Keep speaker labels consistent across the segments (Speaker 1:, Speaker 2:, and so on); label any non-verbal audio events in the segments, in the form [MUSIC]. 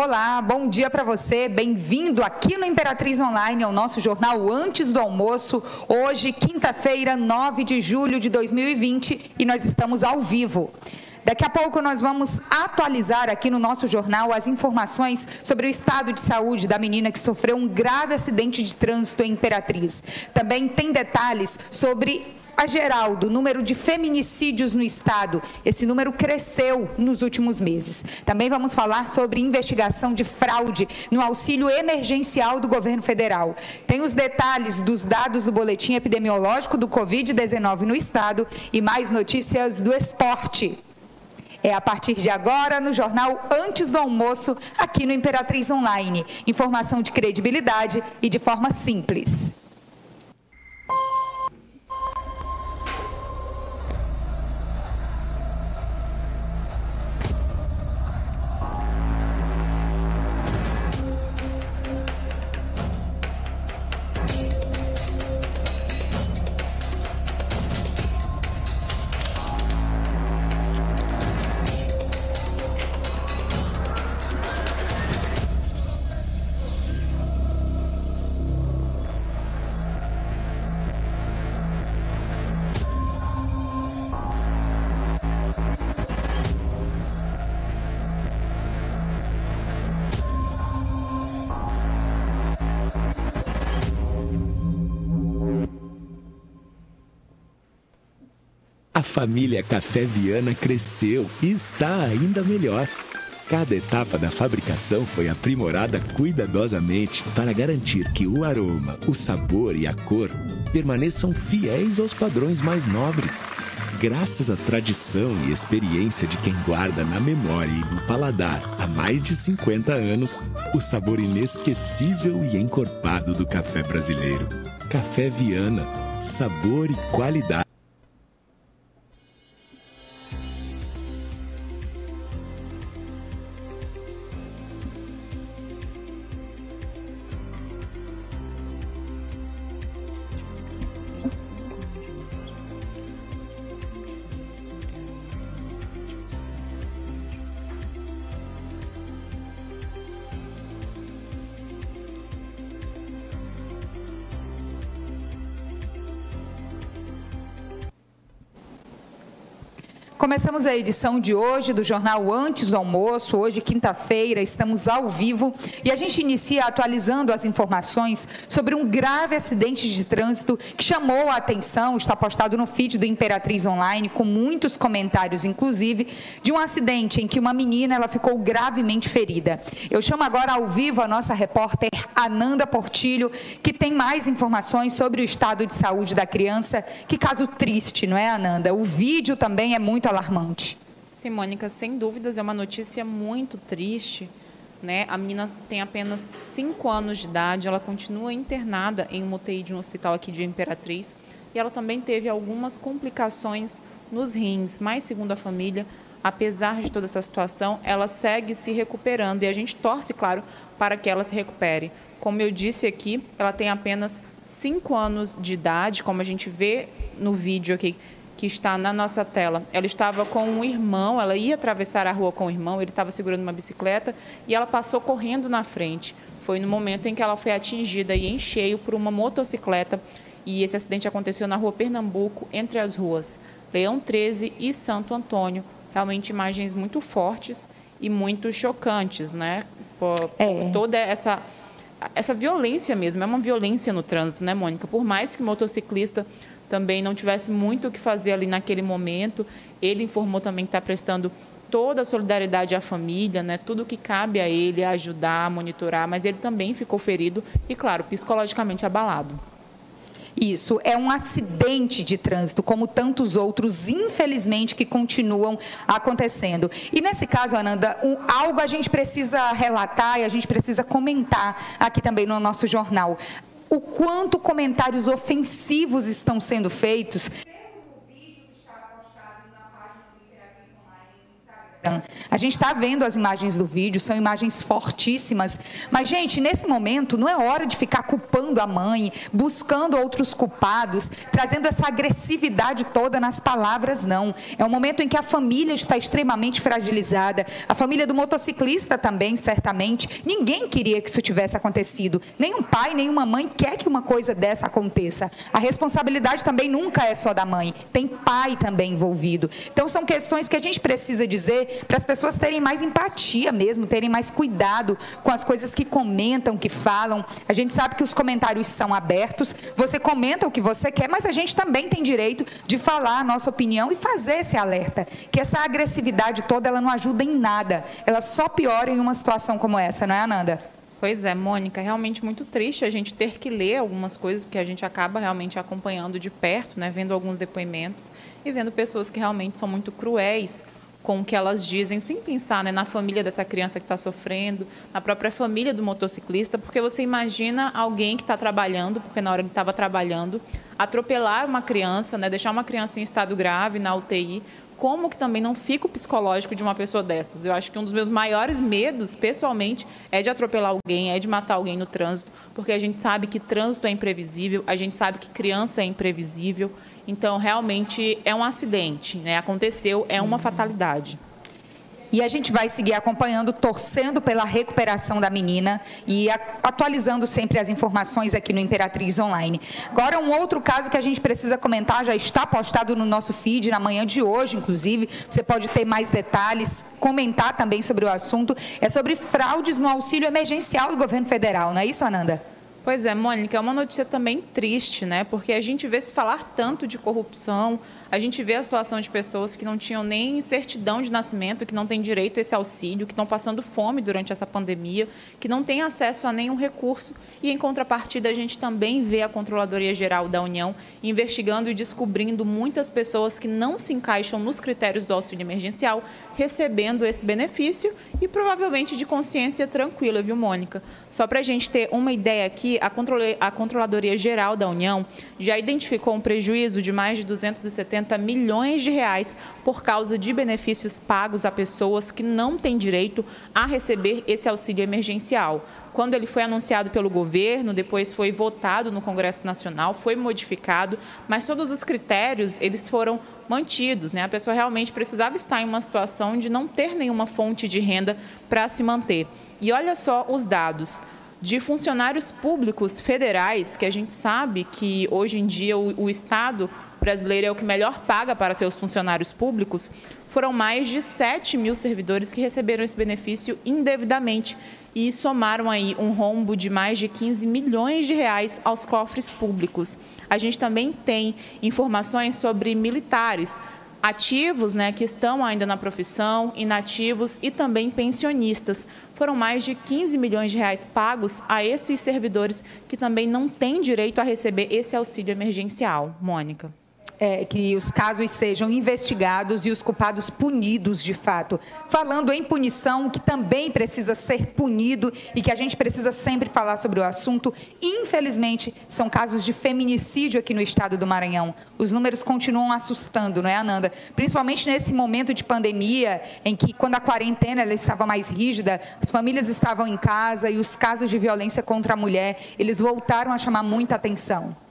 Speaker 1: Olá, bom dia para você. Bem-vindo aqui no Imperatriz Online, ao nosso jornal Antes do Almoço. Hoje, quinta-feira, 9 de julho de 2020, e nós estamos ao vivo. Daqui a pouco nós vamos atualizar aqui no nosso jornal as informações sobre o estado de saúde da menina que sofreu um grave acidente de trânsito em Imperatriz. Também tem detalhes sobre a geral do número de feminicídios no estado. Esse número cresceu nos últimos meses. Também vamos falar sobre investigação de fraude no auxílio emergencial do governo federal. Tem os detalhes dos dados do boletim epidemiológico do Covid-19 no estado e mais notícias do esporte. É a partir de agora no jornal Antes do Almoço, aqui no Imperatriz Online. Informação de credibilidade e de forma simples.
Speaker 2: Família Café Viana cresceu e está ainda melhor. Cada etapa da fabricação foi aprimorada cuidadosamente para garantir que o aroma, o sabor e a cor permaneçam fiéis aos padrões mais nobres. Graças à tradição e experiência de quem guarda na memória e no paladar há mais de 50 anos o sabor inesquecível e encorpado do café brasileiro. Café Viana, sabor e qualidade.
Speaker 1: Começamos a edição de hoje do jornal Antes do Almoço. Hoje, quinta-feira, estamos ao vivo e a gente inicia atualizando as informações sobre um grave acidente de trânsito que chamou a atenção, está postado no feed do Imperatriz Online, com muitos comentários, inclusive, de um acidente em que uma menina ela ficou gravemente ferida. Eu chamo agora ao vivo a nossa repórter Ananda Portilho, que tem mais informações sobre o estado de saúde da criança. Que caso triste, não é, Ananda? O vídeo também é muito alarmante.
Speaker 3: Sim, Mônica, sem dúvidas é uma notícia muito triste. Né? A menina tem apenas 5 anos de idade, ela continua internada em uma UTI de um hospital aqui de Imperatriz e ela também teve algumas complicações nos rins, mas segundo a família, apesar de toda essa situação, ela segue se recuperando e a gente torce, claro, para que ela se recupere. Como eu disse aqui, ela tem apenas 5 anos de idade, como a gente vê no vídeo aqui que está na nossa tela. Ela estava com um irmão, ela ia atravessar a rua com o irmão, ele estava segurando uma bicicleta e ela passou correndo na frente. Foi no momento em que ela foi atingida e em cheio por uma motocicleta e esse acidente aconteceu na rua Pernambuco, entre as ruas Leão 13 e Santo Antônio. Realmente imagens muito fortes e muito chocantes, né? Por, é. por toda essa essa violência mesmo, é uma violência no trânsito, né, Mônica? Por mais que o motociclista também não tivesse muito o que fazer ali naquele momento. Ele informou também que está prestando toda a solidariedade à família, né? tudo que cabe a ele, ajudar, monitorar, mas ele também ficou ferido e, claro, psicologicamente abalado.
Speaker 1: Isso é um acidente de trânsito, como tantos outros, infelizmente, que continuam acontecendo. E nesse caso, Ananda, um, algo a gente precisa relatar e a gente precisa comentar aqui também no nosso jornal o quanto comentários ofensivos estão sendo feitos A gente está vendo as imagens do vídeo, são imagens fortíssimas. Mas, gente, nesse momento não é hora de ficar culpando a mãe, buscando outros culpados, trazendo essa agressividade toda nas palavras, não. É um momento em que a família está extremamente fragilizada, a família do motociclista também, certamente. Ninguém queria que isso tivesse acontecido. Nenhum pai, nenhuma mãe quer que uma coisa dessa aconteça. A responsabilidade também nunca é só da mãe, tem pai também envolvido. Então, são questões que a gente precisa dizer para as pessoas terem mais empatia mesmo, terem mais cuidado com as coisas que comentam, que falam. A gente sabe que os comentários são abertos, você comenta o que você quer, mas a gente também tem direito de falar a nossa opinião e fazer esse alerta, que essa agressividade toda ela não ajuda em nada, ela só piora em uma situação como essa, não é, Ananda?
Speaker 3: Pois é, Mônica, realmente muito triste a gente ter que ler algumas coisas que a gente acaba realmente acompanhando de perto, né, vendo alguns depoimentos e vendo pessoas que realmente são muito cruéis com o que elas dizem, sem pensar né, na família dessa criança que está sofrendo, na própria família do motociclista, porque você imagina alguém que está trabalhando, porque na hora ele estava trabalhando, atropelar uma criança, né, deixar uma criança em estado grave na UTI, como que também não fica o psicológico de uma pessoa dessas. Eu acho que um dos meus maiores medos, pessoalmente, é de atropelar alguém, é de matar alguém no trânsito, porque a gente sabe que trânsito é imprevisível, a gente sabe que criança é imprevisível. Então, realmente é um acidente, né? Aconteceu, é uma fatalidade.
Speaker 1: E a gente vai seguir acompanhando, torcendo pela recuperação da menina e atualizando sempre as informações aqui no Imperatriz Online. Agora, um outro caso que a gente precisa comentar, já está postado no nosso feed na manhã de hoje, inclusive. Você pode ter mais detalhes, comentar também sobre o assunto. É sobre fraudes no auxílio emergencial do governo federal, não é isso, Ananda?
Speaker 3: Pois é, Mônica, é uma notícia também triste, né? Porque a gente vê se falar tanto de corrupção, a gente vê a situação de pessoas que não tinham nem certidão de nascimento, que não têm direito a esse auxílio, que estão passando fome durante essa pandemia, que não têm acesso a nenhum recurso. E, em contrapartida, a gente também vê a Controladoria Geral da União investigando e descobrindo muitas pessoas que não se encaixam nos critérios do auxílio emergencial, recebendo esse benefício e provavelmente de consciência tranquila, viu, Mônica? Só para a gente ter uma ideia aqui, a Controladoria Geral da União já identificou um prejuízo de mais de 270 170 milhões de reais por causa de benefícios pagos a pessoas que não têm direito a receber esse auxílio emergencial. Quando ele foi anunciado pelo governo, depois foi votado no Congresso Nacional, foi modificado, mas todos os critérios eles foram mantidos. Né? A pessoa realmente precisava estar em uma situação de não ter nenhuma fonte de renda para se manter. E olha só os dados de funcionários públicos federais, que a gente sabe que hoje em dia o, o Estado brasileiro é o que melhor paga para seus funcionários públicos, foram mais de 7 mil servidores que receberam esse benefício indevidamente e somaram aí um rombo de mais de 15 milhões de reais aos cofres públicos. A gente também tem informações sobre militares ativos, né, que estão ainda na profissão, inativos e também pensionistas. Foram mais de 15 milhões de reais pagos a esses servidores que também não têm direito a receber esse auxílio emergencial. Mônica
Speaker 1: é, que os casos sejam investigados e os culpados punidos de fato. Falando em punição, que também precisa ser punido e que a gente precisa sempre falar sobre o assunto, infelizmente, são casos de feminicídio aqui no estado do Maranhão. Os números continuam assustando, não é, Ananda? Principalmente nesse momento de pandemia, em que, quando a quarentena estava mais rígida, as famílias estavam em casa e os casos de violência contra a mulher, eles voltaram a chamar muita atenção.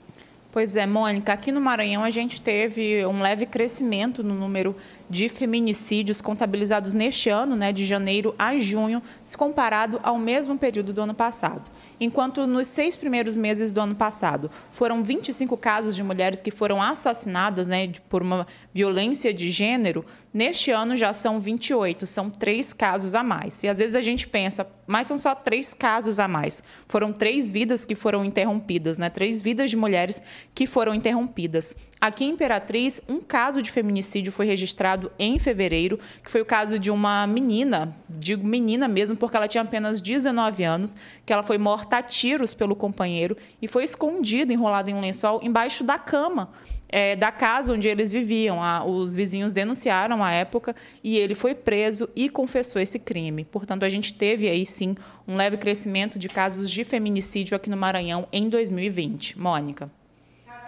Speaker 3: Pois é, Mônica, aqui no Maranhão a gente teve um leve crescimento no número de feminicídios contabilizados neste ano, né, de janeiro a junho, se comparado ao mesmo período do ano passado enquanto nos seis primeiros meses do ano passado foram 25 casos de mulheres que foram assassinadas né, por uma violência de gênero, neste ano já são 28, são três casos a mais. E às vezes a gente pensa, mas são só três casos a mais. Foram três vidas que foram interrompidas, né? três vidas de mulheres que foram interrompidas. Aqui em Imperatriz, um caso de feminicídio foi registrado em fevereiro, que foi o caso de uma menina, digo menina mesmo, porque ela tinha apenas 19 anos, que ela foi morta a tiros pelo companheiro e foi escondida, enrolada em um lençol, embaixo da cama é, da casa onde eles viviam. os vizinhos denunciaram à época e ele foi preso e confessou esse crime. Portanto, a gente teve aí sim um leve crescimento de casos de feminicídio aqui no Maranhão em 2020. Mônica.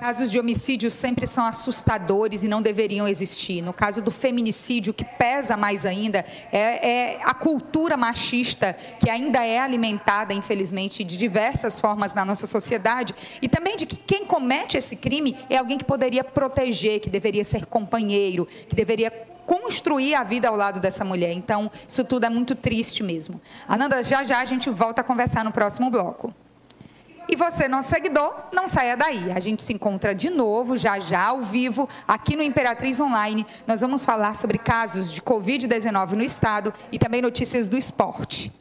Speaker 1: Casos de homicídio sempre são assustadores e não deveriam existir. No caso do feminicídio, que pesa mais ainda é, é, a cultura machista que ainda é alimentada, infelizmente, de diversas formas na nossa sociedade e também de que quem comete esse crime é alguém que poderia proteger, que deveria ser companheiro, que deveria construir a vida ao lado dessa mulher. Então, isso tudo é muito triste mesmo. Ananda, já já a gente volta a conversar no próximo bloco. E você, nosso seguidor, não saia daí. A gente se encontra de novo, já já, ao vivo, aqui no Imperatriz Online. Nós vamos falar sobre casos de Covid-19 no estado e também notícias do esporte.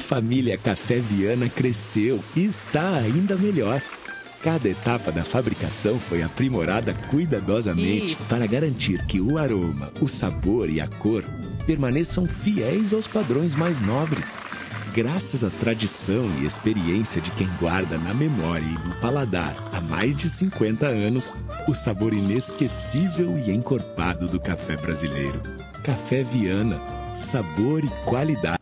Speaker 2: Família Café Viana cresceu e está ainda melhor. Cada etapa da fabricação foi aprimorada cuidadosamente
Speaker 3: Isso.
Speaker 2: para garantir que o aroma, o sabor e a cor permaneçam fiéis aos padrões mais nobres. Graças à tradição e experiência de quem guarda na memória e no paladar há mais de 50 anos o sabor inesquecível e encorpado do café brasileiro. Café Viana, sabor e qualidade.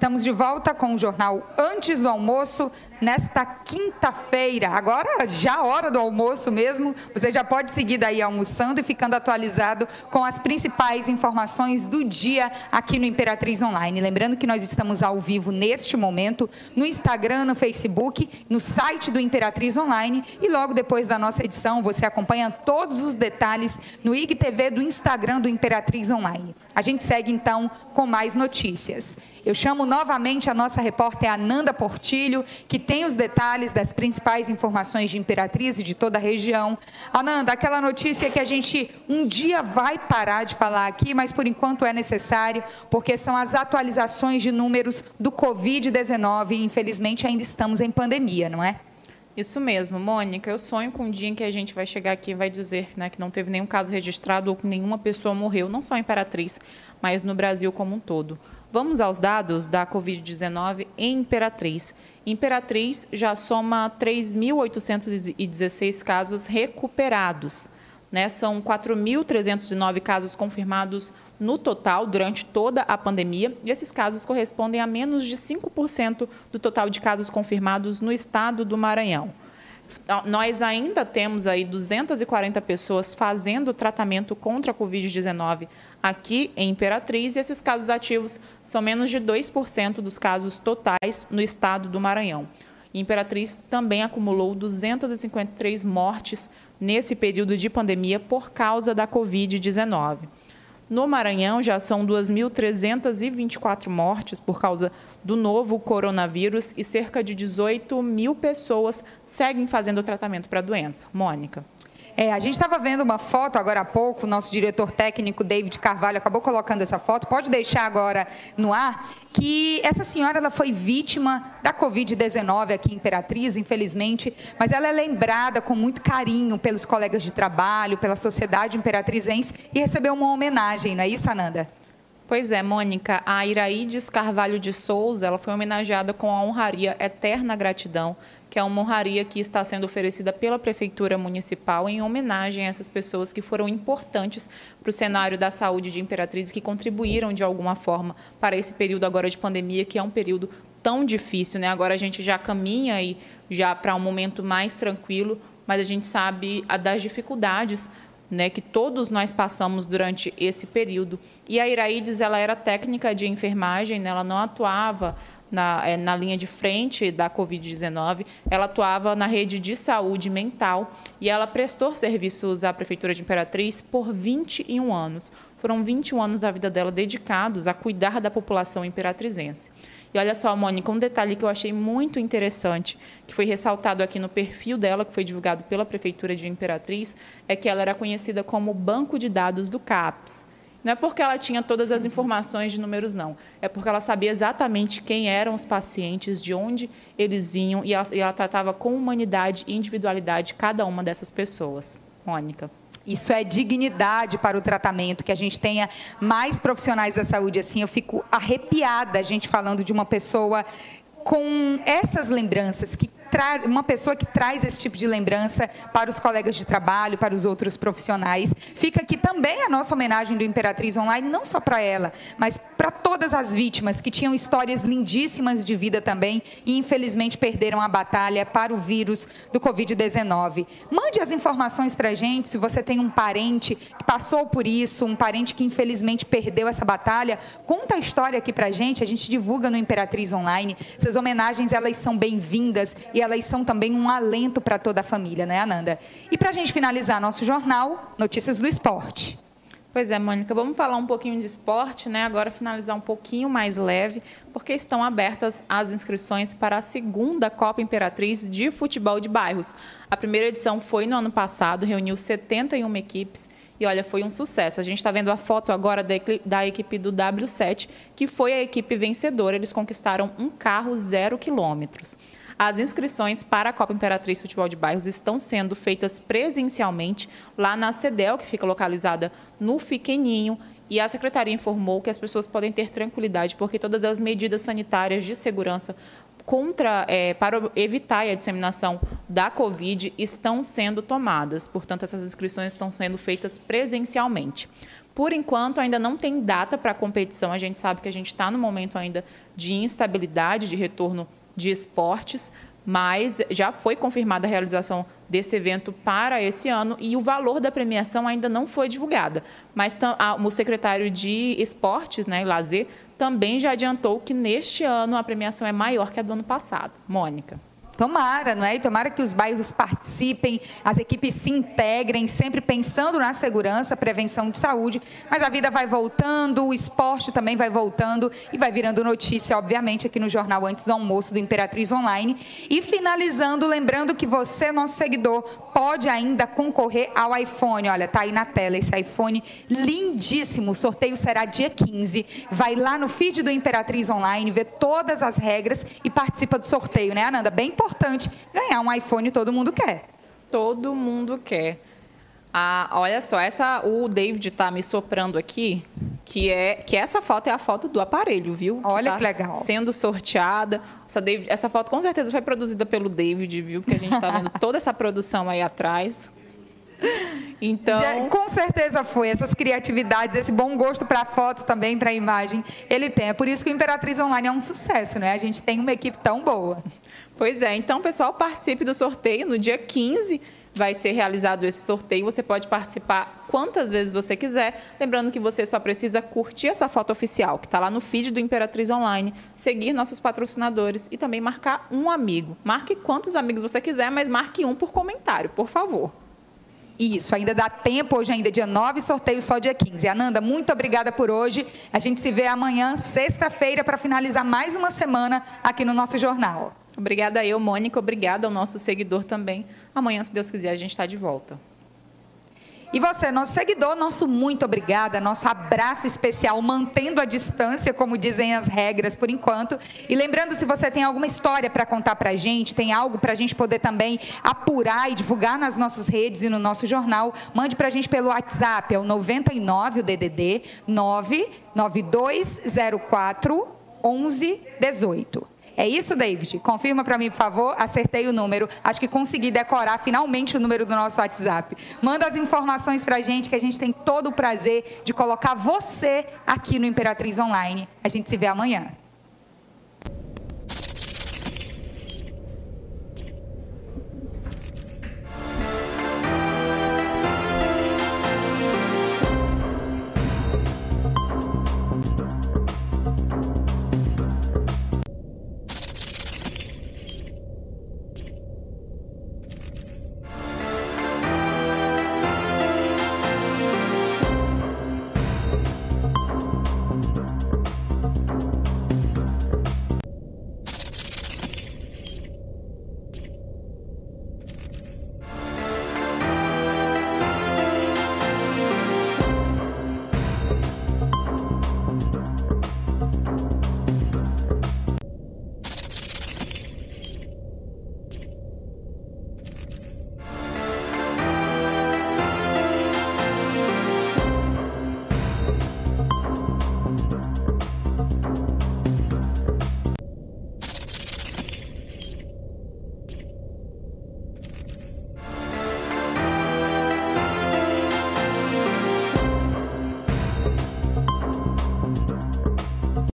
Speaker 1: Estamos de volta com o jornal Antes do Almoço, nesta quinta-feira. Agora, já hora do almoço mesmo, você já pode seguir daí almoçando e ficando atualizado com as principais informações do dia aqui no Imperatriz Online. Lembrando que nós estamos ao vivo neste momento no Instagram, no Facebook, no site do Imperatriz Online e logo depois da nossa edição você acompanha todos os detalhes no IGTV do Instagram do Imperatriz Online. A gente segue então com mais notícias. Eu chamo novamente a nossa repórter Ananda Portilho, que tem os detalhes das principais informações de Imperatriz e de toda a região. Ananda, aquela notícia que a gente um dia vai parar de falar aqui, mas por enquanto é necessário, porque são as atualizações de números do Covid-19 e infelizmente ainda estamos em pandemia, não é?
Speaker 3: Isso mesmo, Mônica. Eu sonho com um dia em que a gente vai chegar aqui e vai dizer né, que não teve nenhum caso registrado ou que nenhuma pessoa morreu, não só em Imperatriz, mas no Brasil como um todo. Vamos aos dados da Covid-19 em Imperatriz. Imperatriz já soma 3.816 casos recuperados. Né? São 4.309 casos confirmados no total durante toda a pandemia, e esses casos correspondem a menos de 5% do total de casos confirmados no estado do Maranhão. Nós ainda temos aí 240 pessoas fazendo tratamento contra a Covid-19 aqui em Imperatriz, e esses casos ativos são menos de 2% dos casos totais no estado do Maranhão. Imperatriz também acumulou 253 mortes nesse período de pandemia por causa da Covid-19. No Maranhão, já são 2.324 mortes por causa do novo coronavírus e cerca de 18 mil pessoas seguem fazendo tratamento para a doença. Mônica.
Speaker 1: É, a gente estava vendo uma foto agora há pouco, o nosso diretor técnico, David Carvalho, acabou colocando essa foto, pode deixar agora no ar, que essa senhora ela foi vítima da Covid-19 aqui em Imperatriz, infelizmente, mas ela é lembrada com muito carinho pelos colegas de trabalho, pela sociedade imperatrizense e recebeu uma homenagem, não é isso, Ananda?
Speaker 3: Pois é, Mônica, a Iraídes Carvalho de Souza, ela foi homenageada com a honraria Eterna Gratidão que é uma honraria que está sendo oferecida pela Prefeitura Municipal em homenagem a essas pessoas que foram importantes para o cenário da saúde de Imperatriz, que contribuíram de alguma forma para esse período agora de pandemia, que é um período tão difícil. Né? Agora a gente já caminha aí já para um momento mais tranquilo, mas a gente sabe das dificuldades né, que todos nós passamos durante esse período. E a Iraides, ela era técnica de enfermagem, né, ela não atuava na, é, na linha de frente da Covid-19. Ela atuava na rede de saúde mental e ela prestou serviços à Prefeitura de Imperatriz por 21 anos. Foram 21 anos da vida dela dedicados a cuidar da população imperatrizense. E olha só, Mônica, um detalhe que eu achei muito interessante, que foi ressaltado aqui no perfil dela, que foi divulgado pela Prefeitura de Imperatriz, é que ela era conhecida como Banco de Dados do CAPS. Não é porque ela tinha todas as informações de números, não. É porque ela sabia exatamente quem eram os pacientes, de onde eles vinham, e ela, e ela tratava com humanidade e individualidade cada uma dessas pessoas. Mônica.
Speaker 1: Isso é dignidade para o tratamento, que a gente tenha mais profissionais da saúde assim. Eu fico arrepiada a gente falando de uma pessoa com essas lembranças que uma pessoa que traz esse tipo de lembrança para os colegas de trabalho, para os outros profissionais. Fica aqui também a nossa homenagem do Imperatriz Online, não só para ela, mas para todas as vítimas que tinham histórias lindíssimas de vida também e infelizmente perderam a batalha para o vírus do Covid-19. Mande as informações para a gente, se você tem um parente que passou por isso, um parente que infelizmente perdeu essa batalha, conta a história aqui para a gente, a gente divulga no Imperatriz Online. Essas homenagens, elas são bem-vindas e elas são também um alento para toda a família, né, Ananda? E para a gente finalizar nosso jornal, notícias do esporte.
Speaker 3: Pois é, Mônica, vamos falar um pouquinho de esporte, né? Agora finalizar um pouquinho mais leve, porque estão abertas as inscrições para a segunda Copa Imperatriz de Futebol de Bairros. A primeira edição foi no ano passado, reuniu 71 equipes e olha, foi um sucesso. A gente está vendo a foto agora da equipe do W7, que foi a equipe vencedora. Eles conquistaram um carro zero quilômetros. As inscrições para a Copa Imperatriz Futebol de Bairros estão sendo feitas presencialmente lá na CEDEL, que fica localizada no Fiqueninho. E a secretaria informou que as pessoas podem ter tranquilidade, porque todas as medidas sanitárias de segurança contra, é, para evitar a disseminação da Covid estão sendo tomadas. Portanto, essas inscrições estão sendo feitas presencialmente. Por enquanto, ainda não tem data para a competição. A gente sabe que a gente está no momento ainda de instabilidade, de retorno de esportes, mas já foi confirmada a realização desse evento para esse ano e o valor da premiação ainda não foi divulgada. Mas o secretário de Esportes né, e Lazer também já adiantou que neste ano a premiação é maior que a do ano passado. Mônica.
Speaker 1: Tomara, não é? E tomara que os bairros participem, as equipes se integrem, sempre pensando na segurança, prevenção de saúde, mas a vida vai voltando, o esporte também vai voltando e vai virando notícia, obviamente, aqui no jornal antes do almoço do Imperatriz Online. E finalizando, lembrando que você, nosso seguidor, pode ainda concorrer ao iPhone. Olha, tá aí na tela esse iPhone lindíssimo. O sorteio será dia 15. Vai lá no feed do Imperatriz Online, vê todas as regras e participa do sorteio, né, Ananda? Bem importante importante. Ganhar um iPhone todo mundo quer.
Speaker 3: Todo mundo quer. Ah, olha só, essa o David está me soprando aqui, que é que essa foto é a foto do aparelho, viu?
Speaker 1: Que olha
Speaker 3: tá
Speaker 1: que legal.
Speaker 3: Sendo sorteada. Essa, David, essa foto com certeza foi produzida pelo David, viu? Porque a gente está [LAUGHS] vendo toda essa produção aí atrás.
Speaker 1: Então, Já, com certeza foi essas criatividades, esse bom gosto para foto também, para imagem, ele tem. É por isso que o Imperatriz Online é um sucesso, né? A gente tem uma equipe tão boa.
Speaker 3: Pois é, então, pessoal, participe do sorteio no dia 15 vai ser realizado esse sorteio. Você pode participar quantas vezes você quiser. Lembrando que você só precisa curtir essa foto oficial, que está lá no feed do Imperatriz Online, seguir nossos patrocinadores e também marcar um amigo. Marque quantos amigos você quiser, mas marque um por comentário, por favor.
Speaker 1: Isso, ainda dá tempo, hoje ainda é dia 9, sorteio só dia 15. Ananda, muito obrigada por hoje. A gente se vê amanhã, sexta-feira, para finalizar mais uma semana aqui no nosso jornal.
Speaker 3: Obrigada eu, Mônica. Obrigada ao nosso seguidor também. Amanhã, se Deus quiser, a gente está de volta.
Speaker 1: E você, nosso seguidor, nosso muito obrigada, nosso abraço especial, mantendo a distância, como dizem as regras por enquanto. E lembrando, se você tem alguma história para contar para a gente, tem algo para a gente poder também apurar e divulgar nas nossas redes e no nosso jornal, mande para a gente pelo WhatsApp, é o 99, o DDD, 99204 1118. É isso, David? Confirma para mim, por favor. Acertei o número. Acho que consegui decorar finalmente o número do nosso WhatsApp. Manda as informações para a gente, que a gente tem todo o prazer de colocar você aqui no Imperatriz Online. A gente se vê amanhã.